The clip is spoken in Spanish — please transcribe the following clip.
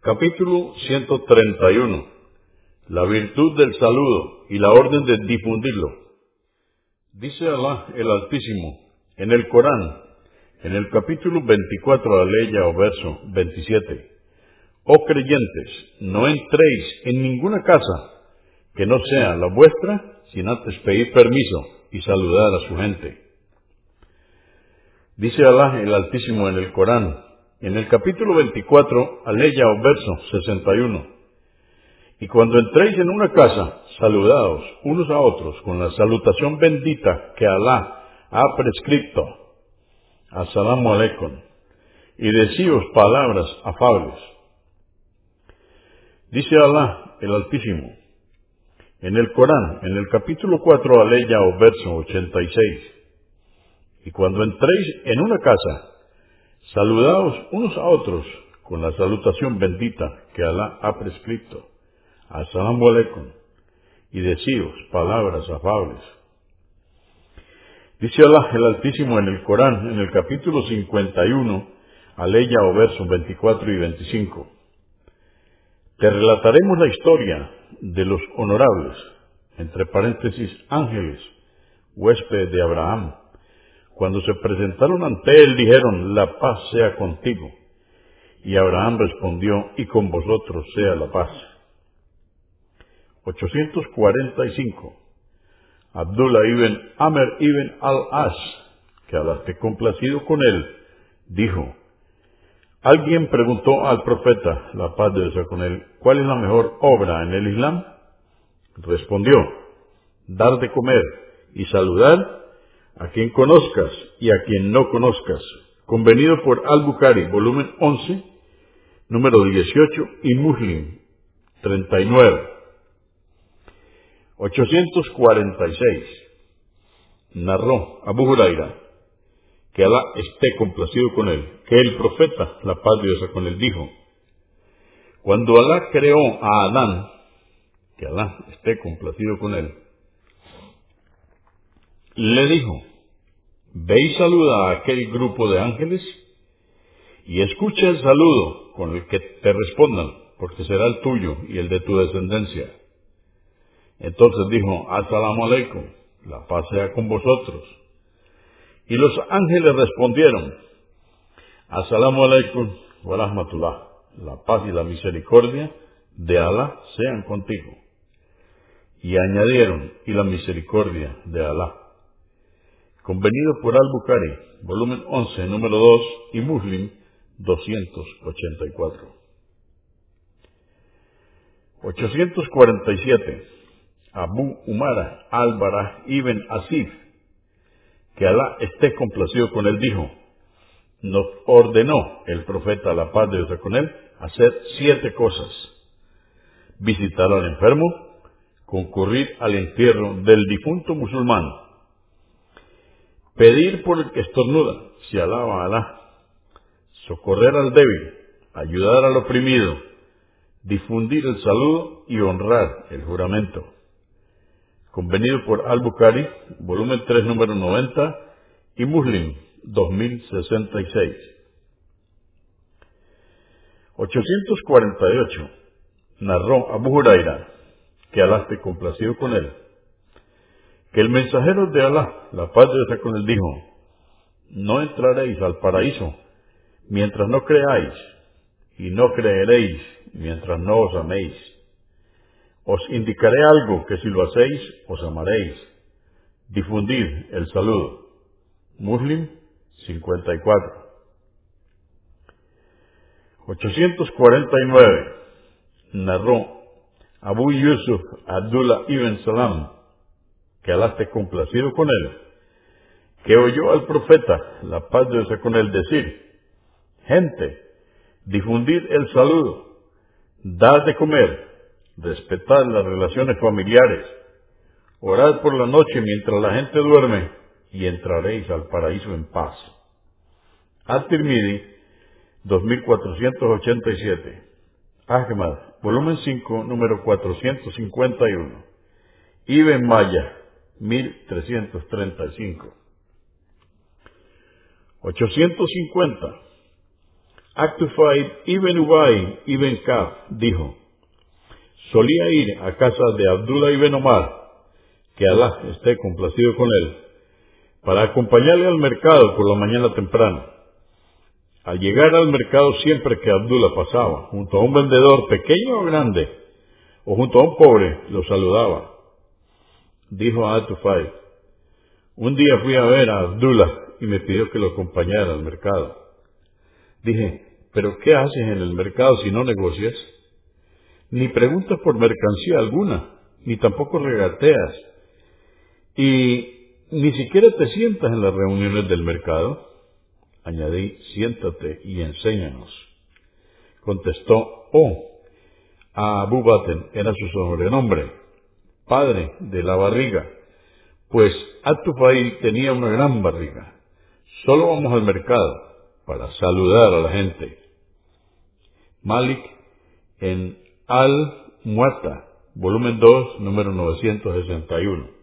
Capítulo 131. La virtud del saludo y la orden de difundirlo. Dice Alá el Altísimo en el Corán, en el capítulo 24, aleya o verso 27. Oh creyentes, no entréis en ninguna casa que no sea la vuestra sin antes pedir permiso y saludar a su gente. Dice Alá el Altísimo en el Corán, en el capítulo 24, aleya o verso 61. Y cuando entréis en una casa, saludaos unos a otros con la salutación bendita que Alá ha prescrito. Asalamu alaikum. Y decíos palabras afables. Dice Alá, el Altísimo, en el Corán, en el capítulo 4, aleya o verso 86. Y cuando entréis en una casa, saludaos unos a otros con la salutación bendita que Alá ha prescrito. Asalamu alaikum. Y decíos palabras afables. Dice Alá el Altísimo en el Corán, en el capítulo 51, aleya o versos 24 y 25. Te relataremos la historia de los honorables, entre paréntesis ángeles, huéspedes de Abraham. Cuando se presentaron ante él dijeron, la paz sea contigo. Y Abraham respondió, y con vosotros sea la paz. 845. Abdullah ibn Amr ibn al-As, que al esté complacido con él, dijo, Alguien preguntó al profeta, la paz de Dios con él, ¿cuál es la mejor obra en el Islam? Respondió, dar de comer y saludar a quien conozcas y a quien no conozcas. Convenido por Al-Bukhari, volumen 11, número 18 y Muslim 39. 846. Narró Abu Huraira, que Alá esté complacido con él, que el profeta, la paz de con él, dijo, cuando Alá creó a Adán, que Alá esté complacido con él, le dijo, ve y saluda a aquel grupo de ángeles y escucha el saludo con el que te respondan, porque será el tuyo y el de tu descendencia. Entonces dijo, Asalamu alaikum, la paz sea con vosotros. Y los ángeles respondieron, Asalamu alaikum wa rahmatullah, la paz y la misericordia de Alá sean contigo. Y añadieron, y la misericordia de Alá. Convenido por Al-Bukhari, volumen 11, número 2, y Muslim 284. 847. Abu Umara al-Bara ibn Asif, que Alá esté complacido con él, dijo, nos ordenó el profeta, la paz de Dios con él, hacer siete cosas. Visitar al enfermo, concurrir al entierro del difunto musulmán, pedir por el que estornuda, si alaba a Alá, socorrer al débil, ayudar al oprimido, difundir el saludo y honrar el juramento. Convenido por Al-Bukhari, volumen 3, número 90, y Muslim, 2066. 848. Narró Abu Huraira, que Alá esté complacido con él, que el mensajero de Alá, la paz de Dios con él, dijo, no entraréis al paraíso mientras no creáis, y no creeréis mientras no os améis. Os indicaré algo que si lo hacéis, os amaréis. Difundid el saludo. Muslim 54. 849. Narró Abu Yusuf Abdullah ibn Salam, que Alá esté complacido con él, que oyó al profeta, la paz de Dios con él, decir, gente, difundid el saludo, dad de comer, respetad las relaciones familiares, orad por la noche mientras la gente duerme y entraréis al paraíso en paz. At-Tirmidhi, 2487. Ahmad, volumen 5, número 451. Ibn Maya, 1335. 850. Actufied Ibn Ubay Ibn Kaf dijo, solía ir a casa de Abdullah Ibn Omar, que Alá esté complacido con él, para acompañarle al mercado por la mañana temprano. Al llegar al mercado siempre que Abdullah pasaba, junto a un vendedor pequeño o grande, o junto a un pobre, lo saludaba. Dijo a Atufay, un día fui a ver a Abdullah y me pidió que lo acompañara al mercado. Dije, ¿pero qué haces en el mercado si no negocias? Ni preguntas por mercancía alguna, ni tampoco regateas, y ni siquiera te sientas en las reuniones del mercado. Añadí, siéntate y enséñanos. Contestó, oh, a Abu Baten era su sobrenombre, padre de la barriga, pues Atufai tenía una gran barriga. Solo vamos al mercado para saludar a la gente. Malik en Al-Muatta, volumen 2, número 961.